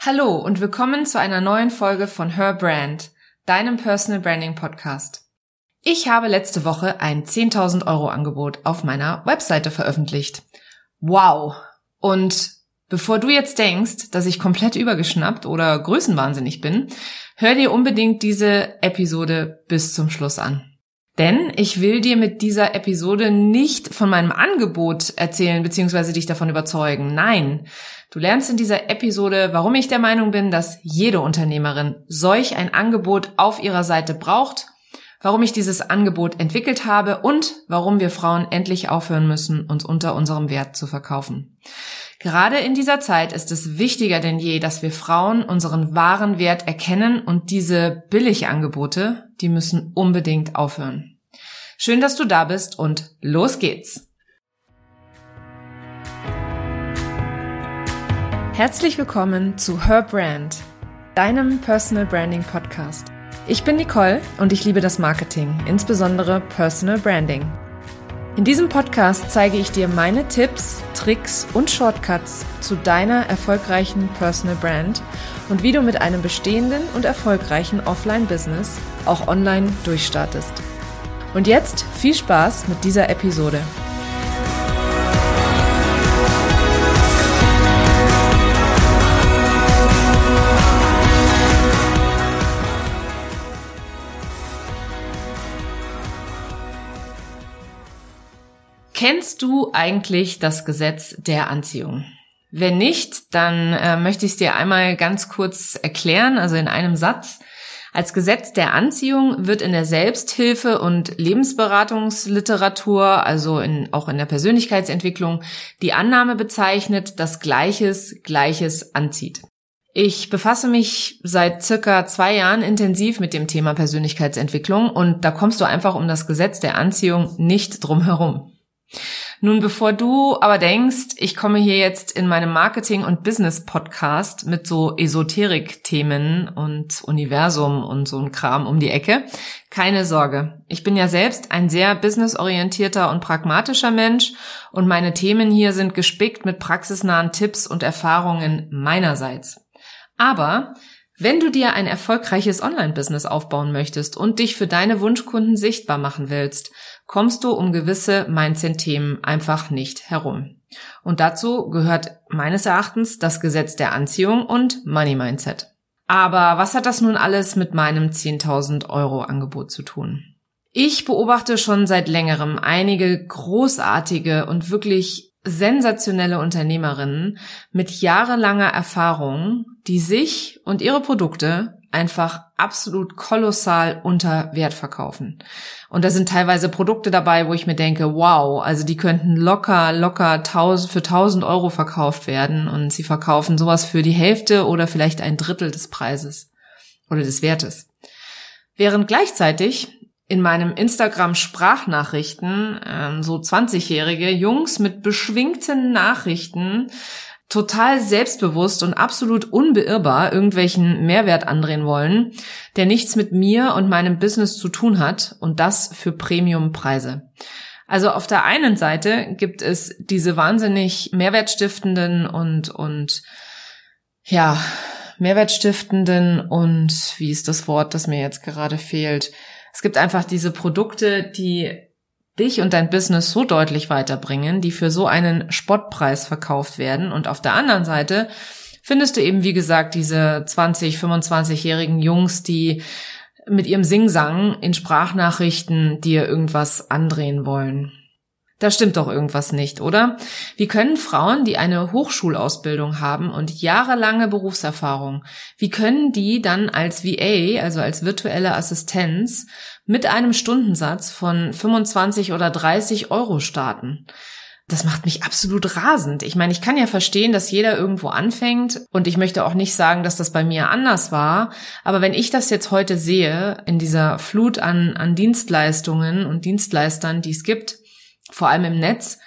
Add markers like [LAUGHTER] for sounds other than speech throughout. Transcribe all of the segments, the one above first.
Hallo und willkommen zu einer neuen Folge von Her Brand, deinem Personal Branding Podcast. Ich habe letzte Woche ein 10.000 Euro Angebot auf meiner Webseite veröffentlicht. Wow! Und bevor du jetzt denkst, dass ich komplett übergeschnappt oder größenwahnsinnig bin, hör dir unbedingt diese Episode bis zum Schluss an. Denn ich will dir mit dieser Episode nicht von meinem Angebot erzählen bzw. dich davon überzeugen. Nein, du lernst in dieser Episode, warum ich der Meinung bin, dass jede Unternehmerin solch ein Angebot auf ihrer Seite braucht, warum ich dieses Angebot entwickelt habe und warum wir Frauen endlich aufhören müssen, uns unter unserem Wert zu verkaufen. Gerade in dieser Zeit ist es wichtiger denn je, dass wir Frauen unseren wahren Wert erkennen und diese Billigangebote, die müssen unbedingt aufhören. Schön, dass du da bist und los geht's! Herzlich willkommen zu Her Brand, deinem Personal Branding Podcast. Ich bin Nicole und ich liebe das Marketing, insbesondere Personal Branding. In diesem Podcast zeige ich dir meine Tipps, Tricks und Shortcuts zu deiner erfolgreichen Personal Brand und wie du mit einem bestehenden und erfolgreichen Offline-Business auch online durchstartest. Und jetzt viel Spaß mit dieser Episode. Kennst du eigentlich das Gesetz der Anziehung? Wenn nicht, dann äh, möchte ich es dir einmal ganz kurz erklären, also in einem Satz. Als Gesetz der Anziehung wird in der Selbsthilfe und Lebensberatungsliteratur, also in, auch in der Persönlichkeitsentwicklung, die Annahme bezeichnet, dass Gleiches Gleiches anzieht. Ich befasse mich seit circa zwei Jahren intensiv mit dem Thema Persönlichkeitsentwicklung und da kommst du einfach um das Gesetz der Anziehung nicht drum herum. Nun, bevor du aber denkst, ich komme hier jetzt in meinem Marketing- und Business-Podcast mit so Esoterik-Themen und Universum und so ein Kram um die Ecke, keine Sorge. Ich bin ja selbst ein sehr businessorientierter und pragmatischer Mensch und meine Themen hier sind gespickt mit praxisnahen Tipps und Erfahrungen meinerseits. Aber wenn du dir ein erfolgreiches Online-Business aufbauen möchtest und dich für deine Wunschkunden sichtbar machen willst, kommst du um gewisse Mindset-Themen einfach nicht herum. Und dazu gehört meines Erachtens das Gesetz der Anziehung und Money Mindset. Aber was hat das nun alles mit meinem 10.000 Euro Angebot zu tun? Ich beobachte schon seit längerem einige großartige und wirklich sensationelle Unternehmerinnen mit jahrelanger Erfahrung, die sich und ihre Produkte einfach absolut kolossal unter Wert verkaufen. Und da sind teilweise Produkte dabei, wo ich mir denke, wow, also die könnten locker, locker für 1000 Euro verkauft werden und sie verkaufen sowas für die Hälfte oder vielleicht ein Drittel des Preises oder des Wertes. Während gleichzeitig in meinem Instagram Sprachnachrichten ähm, so 20-jährige Jungs mit beschwingten Nachrichten total selbstbewusst und absolut unbeirrbar irgendwelchen Mehrwert andrehen wollen, der nichts mit mir und meinem Business zu tun hat und das für Premiumpreise. Also auf der einen Seite gibt es diese wahnsinnig mehrwertstiftenden und, und, ja, mehrwertstiftenden und, wie ist das Wort, das mir jetzt gerade fehlt? Es gibt einfach diese Produkte, die dich und dein Business so deutlich weiterbringen, die für so einen Spottpreis verkauft werden. Und auf der anderen Seite findest du eben, wie gesagt, diese 20, 25-jährigen Jungs, die mit ihrem Singsang in Sprachnachrichten dir irgendwas andrehen wollen. Da stimmt doch irgendwas nicht, oder? Wie können Frauen, die eine Hochschulausbildung haben und jahrelange Berufserfahrung, wie können die dann als VA, also als virtuelle Assistenz, mit einem Stundensatz von 25 oder 30 Euro starten? Das macht mich absolut rasend. Ich meine, ich kann ja verstehen, dass jeder irgendwo anfängt und ich möchte auch nicht sagen, dass das bei mir anders war. Aber wenn ich das jetzt heute sehe, in dieser Flut an, an Dienstleistungen und Dienstleistern, die es gibt, vor allem im Netz,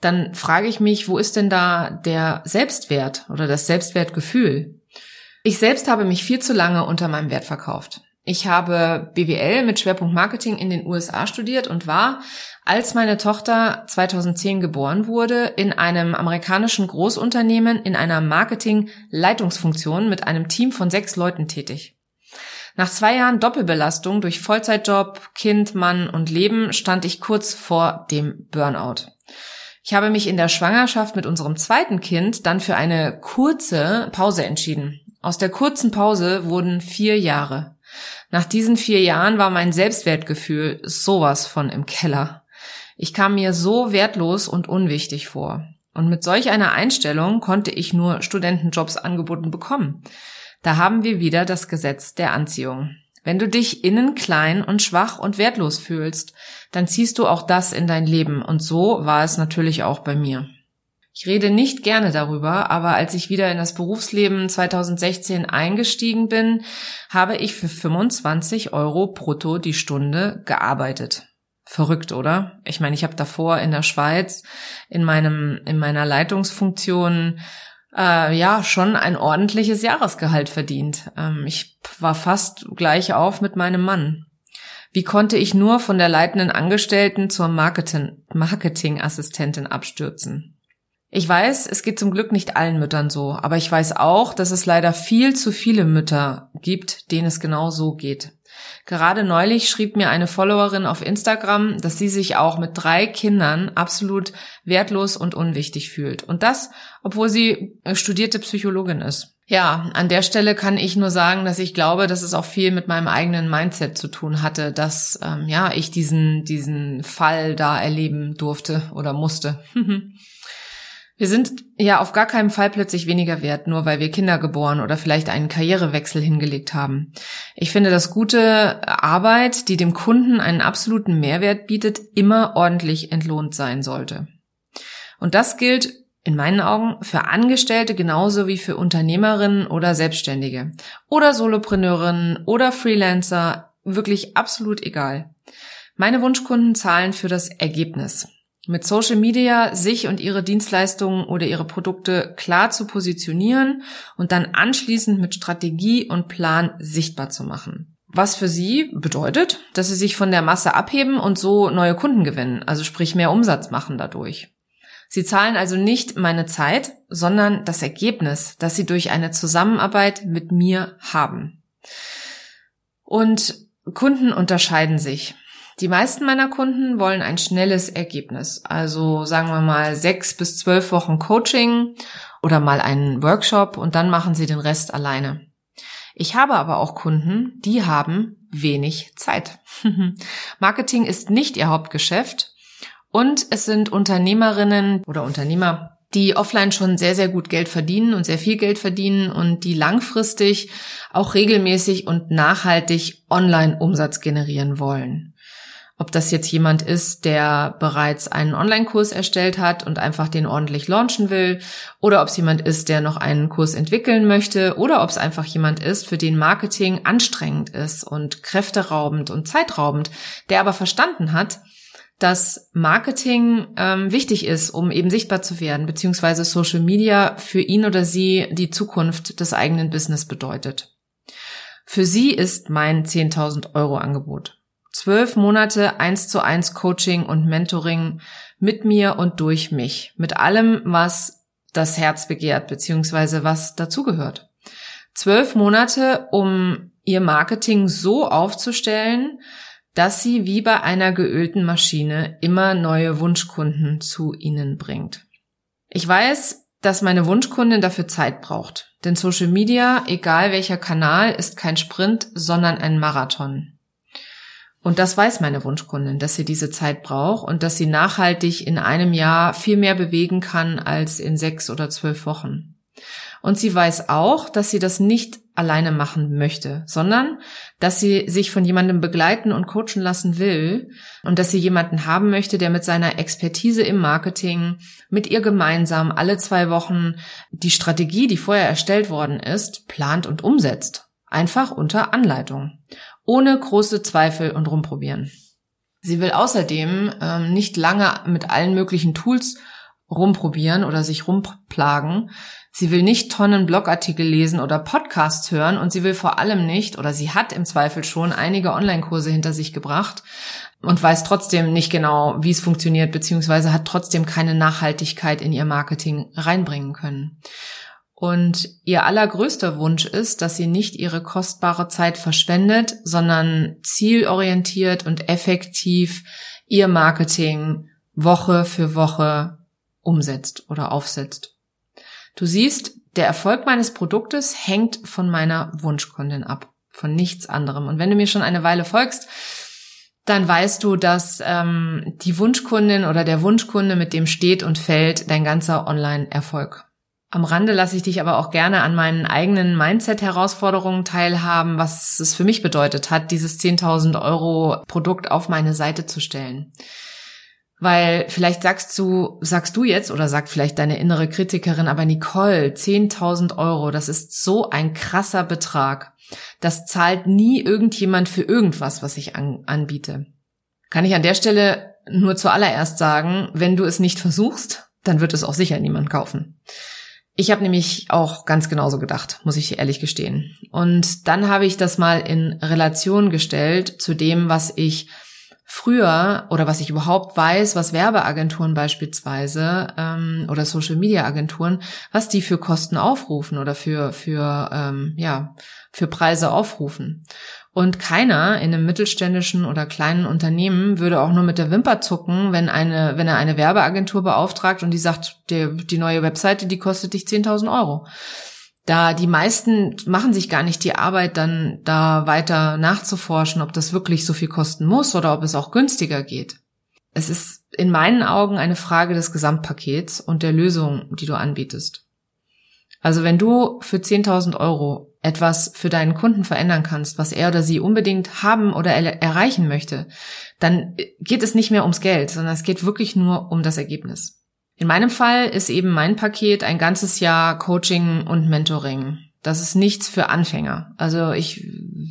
dann frage ich mich, wo ist denn da der Selbstwert oder das Selbstwertgefühl? Ich selbst habe mich viel zu lange unter meinem Wert verkauft. Ich habe BWL mit Schwerpunkt Marketing in den USA studiert und war, als meine Tochter 2010 geboren wurde, in einem amerikanischen Großunternehmen in einer Marketing-Leitungsfunktion mit einem Team von sechs Leuten tätig. Nach zwei Jahren Doppelbelastung durch Vollzeitjob, Kind, Mann und Leben stand ich kurz vor dem Burnout. Ich habe mich in der Schwangerschaft mit unserem zweiten Kind dann für eine kurze Pause entschieden. Aus der kurzen Pause wurden vier Jahre. Nach diesen vier Jahren war mein Selbstwertgefühl sowas von im Keller. Ich kam mir so wertlos und unwichtig vor. Und mit solch einer Einstellung konnte ich nur Studentenjobs angeboten bekommen. Da haben wir wieder das Gesetz der Anziehung. Wenn du dich innen klein und schwach und wertlos fühlst, dann ziehst du auch das in dein Leben. Und so war es natürlich auch bei mir. Ich rede nicht gerne darüber, aber als ich wieder in das Berufsleben 2016 eingestiegen bin, habe ich für 25 Euro brutto die Stunde gearbeitet. Verrückt, oder? Ich meine, ich habe davor in der Schweiz in meinem in meiner Leitungsfunktion äh, ja schon ein ordentliches Jahresgehalt verdient. Ähm, ich war fast gleich auf mit meinem Mann. Wie konnte ich nur von der leitenden Angestellten zur Marketing Marketingassistentin abstürzen? Ich weiß, es geht zum Glück nicht allen Müttern so, aber ich weiß auch, dass es leider viel zu viele Mütter gibt, denen es genau so geht. Gerade neulich schrieb mir eine Followerin auf Instagram, dass sie sich auch mit drei Kindern absolut wertlos und unwichtig fühlt. Und das, obwohl sie studierte Psychologin ist. Ja, an der Stelle kann ich nur sagen, dass ich glaube, dass es auch viel mit meinem eigenen Mindset zu tun hatte, dass ähm, ja ich diesen diesen Fall da erleben durfte oder musste. [LAUGHS] Wir sind ja auf gar keinen Fall plötzlich weniger wert, nur weil wir Kinder geboren oder vielleicht einen Karrierewechsel hingelegt haben. Ich finde, dass gute Arbeit, die dem Kunden einen absoluten Mehrwert bietet, immer ordentlich entlohnt sein sollte. Und das gilt in meinen Augen für Angestellte genauso wie für Unternehmerinnen oder Selbstständige oder Solopreneurinnen oder Freelancer, wirklich absolut egal. Meine Wunschkunden zahlen für das Ergebnis mit Social Media sich und ihre Dienstleistungen oder ihre Produkte klar zu positionieren und dann anschließend mit Strategie und Plan sichtbar zu machen. Was für sie bedeutet, dass sie sich von der Masse abheben und so neue Kunden gewinnen, also sprich mehr Umsatz machen dadurch. Sie zahlen also nicht meine Zeit, sondern das Ergebnis, das sie durch eine Zusammenarbeit mit mir haben. Und Kunden unterscheiden sich. Die meisten meiner Kunden wollen ein schnelles Ergebnis. Also sagen wir mal sechs bis zwölf Wochen Coaching oder mal einen Workshop und dann machen sie den Rest alleine. Ich habe aber auch Kunden, die haben wenig Zeit. [LAUGHS] Marketing ist nicht ihr Hauptgeschäft und es sind Unternehmerinnen oder Unternehmer, die offline schon sehr, sehr gut Geld verdienen und sehr viel Geld verdienen und die langfristig auch regelmäßig und nachhaltig online Umsatz generieren wollen. Ob das jetzt jemand ist, der bereits einen Online-Kurs erstellt hat und einfach den ordentlich launchen will, oder ob es jemand ist, der noch einen Kurs entwickeln möchte, oder ob es einfach jemand ist, für den Marketing anstrengend ist und kräfteraubend und zeitraubend, der aber verstanden hat, dass Marketing ähm, wichtig ist, um eben sichtbar zu werden, beziehungsweise Social Media für ihn oder sie die Zukunft des eigenen Business bedeutet. Für sie ist mein 10.000 Euro Angebot. Zwölf Monate eins zu eins Coaching und Mentoring mit mir und durch mich. Mit allem, was das Herz begehrt, beziehungsweise was dazugehört. Zwölf Monate, um ihr Marketing so aufzustellen, dass sie wie bei einer geölten Maschine immer neue Wunschkunden zu ihnen bringt. Ich weiß, dass meine Wunschkundin dafür Zeit braucht. Denn Social Media, egal welcher Kanal, ist kein Sprint, sondern ein Marathon. Und das weiß meine Wunschkundin, dass sie diese Zeit braucht und dass sie nachhaltig in einem Jahr viel mehr bewegen kann als in sechs oder zwölf Wochen. Und sie weiß auch, dass sie das nicht alleine machen möchte, sondern dass sie sich von jemandem begleiten und coachen lassen will und dass sie jemanden haben möchte, der mit seiner Expertise im Marketing mit ihr gemeinsam alle zwei Wochen die Strategie, die vorher erstellt worden ist, plant und umsetzt. Einfach unter Anleitung ohne große Zweifel und rumprobieren. Sie will außerdem ähm, nicht lange mit allen möglichen Tools rumprobieren oder sich rumplagen. Sie will nicht Tonnen Blogartikel lesen oder Podcasts hören und sie will vor allem nicht oder sie hat im Zweifel schon einige Online-Kurse hinter sich gebracht und weiß trotzdem nicht genau, wie es funktioniert, beziehungsweise hat trotzdem keine Nachhaltigkeit in ihr Marketing reinbringen können. Und ihr allergrößter Wunsch ist, dass sie nicht ihre kostbare Zeit verschwendet, sondern zielorientiert und effektiv ihr Marketing Woche für Woche umsetzt oder aufsetzt. Du siehst, der Erfolg meines Produktes hängt von meiner Wunschkundin ab, von nichts anderem. Und wenn du mir schon eine Weile folgst, dann weißt du, dass ähm, die Wunschkundin oder der Wunschkunde mit dem steht und fällt dein ganzer Online-Erfolg. Am Rande lasse ich dich aber auch gerne an meinen eigenen Mindset-Herausforderungen teilhaben, was es für mich bedeutet hat, dieses 10.000 Euro Produkt auf meine Seite zu stellen. Weil vielleicht sagst du, sagst du jetzt oder sagt vielleicht deine innere Kritikerin, aber Nicole, 10.000 Euro, das ist so ein krasser Betrag. Das zahlt nie irgendjemand für irgendwas, was ich an, anbiete. Kann ich an der Stelle nur zuallererst sagen, wenn du es nicht versuchst, dann wird es auch sicher niemand kaufen. Ich habe nämlich auch ganz genauso gedacht, muss ich ehrlich gestehen. Und dann habe ich das mal in Relation gestellt zu dem, was ich früher oder was ich überhaupt weiß, was Werbeagenturen beispielsweise ähm, oder Social Media Agenturen, was die für Kosten aufrufen oder für für ähm, ja für Preise aufrufen. Und keiner in einem mittelständischen oder kleinen Unternehmen würde auch nur mit der Wimper zucken, wenn eine wenn er eine Werbeagentur beauftragt und die sagt, die, die neue Webseite, die kostet dich 10.000 Euro da die meisten machen sich gar nicht die Arbeit, dann da weiter nachzuforschen, ob das wirklich so viel kosten muss oder ob es auch günstiger geht. Es ist in meinen Augen eine Frage des Gesamtpakets und der Lösung, die du anbietest. Also wenn du für 10.000 Euro etwas für deinen Kunden verändern kannst, was er oder sie unbedingt haben oder er erreichen möchte, dann geht es nicht mehr ums Geld, sondern es geht wirklich nur um das Ergebnis. In meinem Fall ist eben mein Paket ein ganzes Jahr Coaching und Mentoring. Das ist nichts für Anfänger. Also ich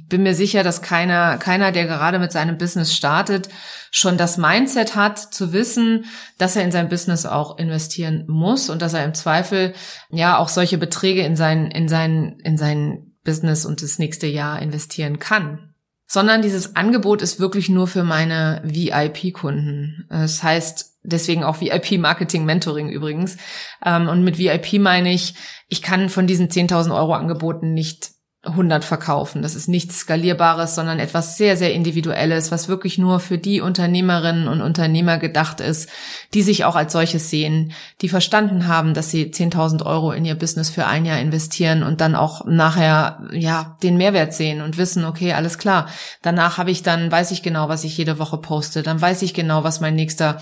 bin mir sicher, dass keiner, keiner, der gerade mit seinem Business startet, schon das Mindset hat, zu wissen, dass er in sein Business auch investieren muss und dass er im Zweifel ja auch solche Beträge in sein, in sein, in sein Business und das nächste Jahr investieren kann sondern dieses Angebot ist wirklich nur für meine VIP-Kunden. Das heißt deswegen auch VIP-Marketing-Mentoring übrigens. Ähm, und mit VIP meine ich, ich kann von diesen 10.000 Euro Angeboten nicht 100 verkaufen. Das ist nichts Skalierbares, sondern etwas sehr, sehr Individuelles, was wirklich nur für die Unternehmerinnen und Unternehmer gedacht ist, die sich auch als solches sehen, die verstanden haben, dass sie 10.000 Euro in ihr Business für ein Jahr investieren und dann auch nachher, ja, den Mehrwert sehen und wissen, okay, alles klar. Danach habe ich dann, weiß ich genau, was ich jede Woche poste. Dann weiß ich genau, was mein nächster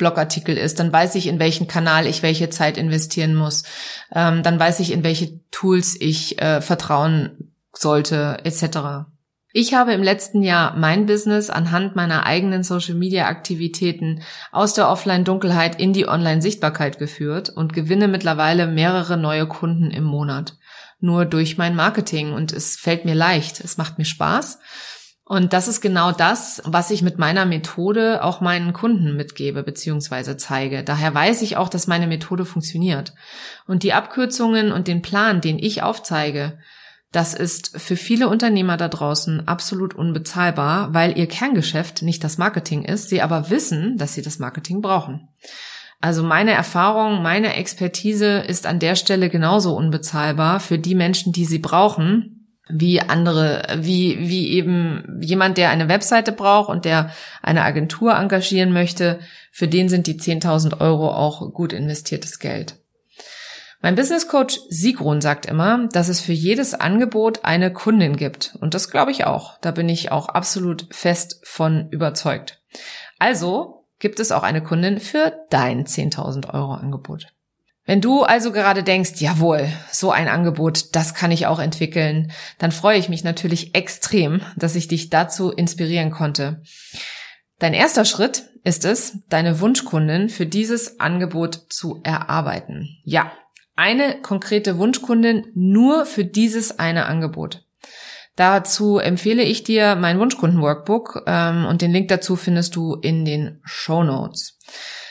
Blogartikel ist, dann weiß ich, in welchen Kanal ich welche Zeit investieren muss, ähm, dann weiß ich, in welche Tools ich äh, vertrauen sollte, etc. Ich habe im letzten Jahr mein Business anhand meiner eigenen Social-Media-Aktivitäten aus der Offline-Dunkelheit in die Online-Sichtbarkeit geführt und gewinne mittlerweile mehrere neue Kunden im Monat. Nur durch mein Marketing und es fällt mir leicht, es macht mir Spaß und das ist genau das, was ich mit meiner Methode auch meinen Kunden mitgebe bzw. zeige. Daher weiß ich auch, dass meine Methode funktioniert. Und die Abkürzungen und den Plan, den ich aufzeige, das ist für viele Unternehmer da draußen absolut unbezahlbar, weil ihr Kerngeschäft nicht das Marketing ist, sie aber wissen, dass sie das Marketing brauchen. Also meine Erfahrung, meine Expertise ist an der Stelle genauso unbezahlbar für die Menschen, die sie brauchen, wie andere, wie, wie eben jemand, der eine Webseite braucht und der eine Agentur engagieren möchte, für den sind die 10.000 Euro auch gut investiertes Geld. Mein Business Coach Sigrun sagt immer, dass es für jedes Angebot eine Kundin gibt. Und das glaube ich auch. Da bin ich auch absolut fest von überzeugt. Also gibt es auch eine Kundin für dein 10.000 Euro Angebot. Wenn du also gerade denkst, jawohl, so ein Angebot, das kann ich auch entwickeln, dann freue ich mich natürlich extrem, dass ich dich dazu inspirieren konnte. Dein erster Schritt ist es, deine Wunschkundin für dieses Angebot zu erarbeiten. Ja, eine konkrete Wunschkundin nur für dieses eine Angebot. Dazu empfehle ich dir mein Wunschkunden-Workbook ähm, und den Link dazu findest du in den Show Notes.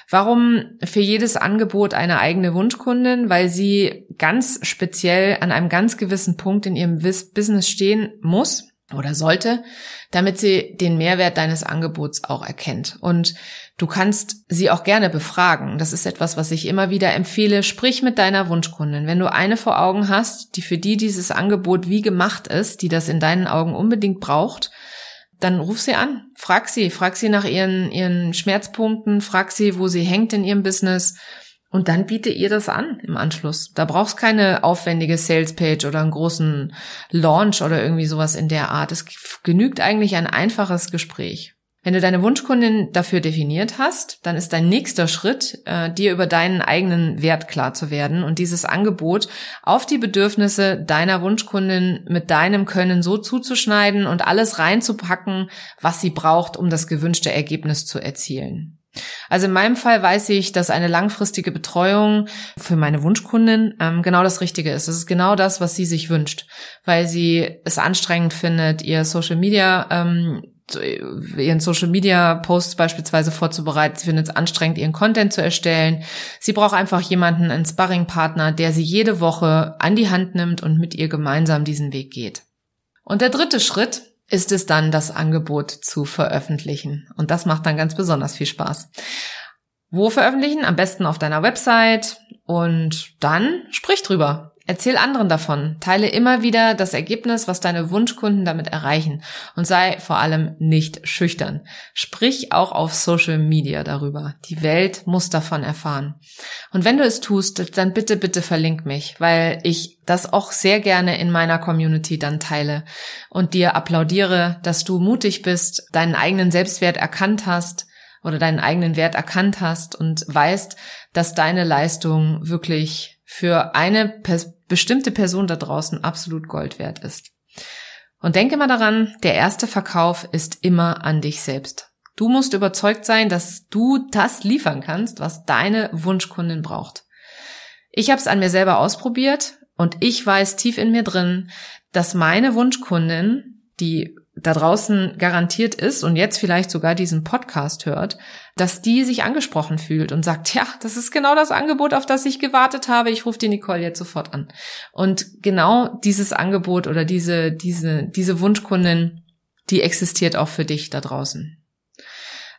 Warum für jedes Angebot eine eigene Wunschkundin? Weil sie ganz speziell an einem ganz gewissen Punkt in ihrem Business stehen muss oder sollte, damit sie den Mehrwert deines Angebots auch erkennt. Und du kannst sie auch gerne befragen. Das ist etwas, was ich immer wieder empfehle. Sprich mit deiner Wunschkundin. Wenn du eine vor Augen hast, die für die dieses Angebot wie gemacht ist, die das in deinen Augen unbedingt braucht, dann ruf sie an, frag sie, frag sie nach ihren, ihren Schmerzpunkten, frag sie, wo sie hängt in ihrem Business und dann biete ihr das an im Anschluss. Da brauchst keine aufwendige Salespage oder einen großen Launch oder irgendwie sowas in der Art. Es genügt eigentlich ein einfaches Gespräch. Wenn du deine Wunschkundin dafür definiert hast, dann ist dein nächster Schritt, äh, dir über deinen eigenen Wert klar zu werden und dieses Angebot auf die Bedürfnisse deiner Wunschkundin mit deinem Können so zuzuschneiden und alles reinzupacken, was sie braucht, um das gewünschte Ergebnis zu erzielen. Also in meinem Fall weiß ich, dass eine langfristige Betreuung für meine Wunschkundin ähm, genau das Richtige ist. Es ist genau das, was sie sich wünscht, weil sie es anstrengend findet, ihr Social Media ähm, ihren Social Media Posts beispielsweise vorzubereiten. Sie findet es anstrengend, ihren Content zu erstellen. Sie braucht einfach jemanden, einen Sparring-Partner, der sie jede Woche an die Hand nimmt und mit ihr gemeinsam diesen Weg geht. Und der dritte Schritt ist es dann, das Angebot zu veröffentlichen. Und das macht dann ganz besonders viel Spaß. Wo veröffentlichen? Am besten auf deiner Website und dann sprich drüber. Erzähl anderen davon. Teile immer wieder das Ergebnis, was deine Wunschkunden damit erreichen. Und sei vor allem nicht schüchtern. Sprich auch auf Social Media darüber. Die Welt muss davon erfahren. Und wenn du es tust, dann bitte, bitte verlink mich, weil ich das auch sehr gerne in meiner Community dann teile und dir applaudiere, dass du mutig bist, deinen eigenen Selbstwert erkannt hast oder deinen eigenen Wert erkannt hast und weißt, dass deine Leistung wirklich für eine pers bestimmte Person da draußen absolut Gold wert ist. Und denke mal daran, der erste Verkauf ist immer an dich selbst. Du musst überzeugt sein, dass du das liefern kannst, was deine Wunschkundin braucht. Ich habe es an mir selber ausprobiert und ich weiß tief in mir drin, dass meine Wunschkundin, die da draußen garantiert ist und jetzt vielleicht sogar diesen Podcast hört, dass die sich angesprochen fühlt und sagt, ja, das ist genau das Angebot, auf das ich gewartet habe. Ich rufe die Nicole jetzt sofort an. Und genau dieses Angebot oder diese, diese, diese Wunschkundin, die existiert auch für dich da draußen.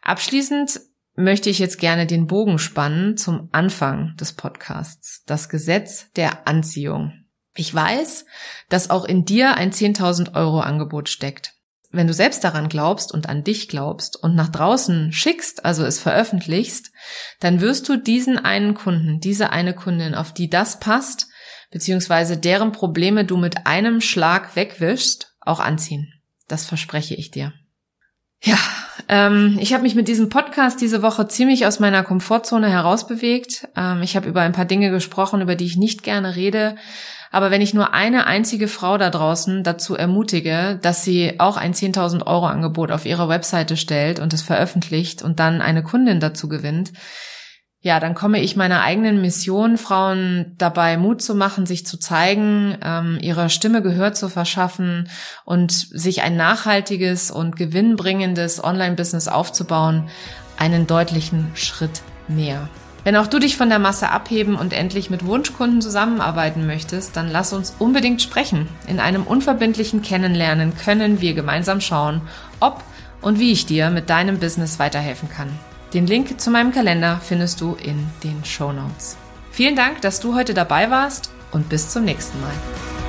Abschließend möchte ich jetzt gerne den Bogen spannen zum Anfang des Podcasts. Das Gesetz der Anziehung. Ich weiß, dass auch in dir ein 10.000 Euro Angebot steckt wenn du selbst daran glaubst und an dich glaubst und nach draußen schickst, also es veröffentlichst, dann wirst du diesen einen Kunden, diese eine Kundin, auf die das passt, beziehungsweise deren Probleme du mit einem Schlag wegwischst, auch anziehen. Das verspreche ich dir. Ja, ähm, ich habe mich mit diesem Podcast diese Woche ziemlich aus meiner Komfortzone herausbewegt. Ähm, ich habe über ein paar Dinge gesprochen, über die ich nicht gerne rede. Aber wenn ich nur eine einzige Frau da draußen dazu ermutige, dass sie auch ein 10.000 Euro Angebot auf ihrer Webseite stellt und es veröffentlicht und dann eine Kundin dazu gewinnt, ja, dann komme ich meiner eigenen Mission, Frauen dabei Mut zu machen, sich zu zeigen, ähm, ihrer Stimme Gehör zu verschaffen und sich ein nachhaltiges und gewinnbringendes Online-Business aufzubauen, einen deutlichen Schritt näher. Wenn auch du dich von der Masse abheben und endlich mit Wunschkunden zusammenarbeiten möchtest, dann lass uns unbedingt sprechen. In einem unverbindlichen Kennenlernen können wir gemeinsam schauen, ob und wie ich dir mit deinem Business weiterhelfen kann. Den Link zu meinem Kalender findest du in den Show Notes. Vielen Dank, dass du heute dabei warst und bis zum nächsten Mal.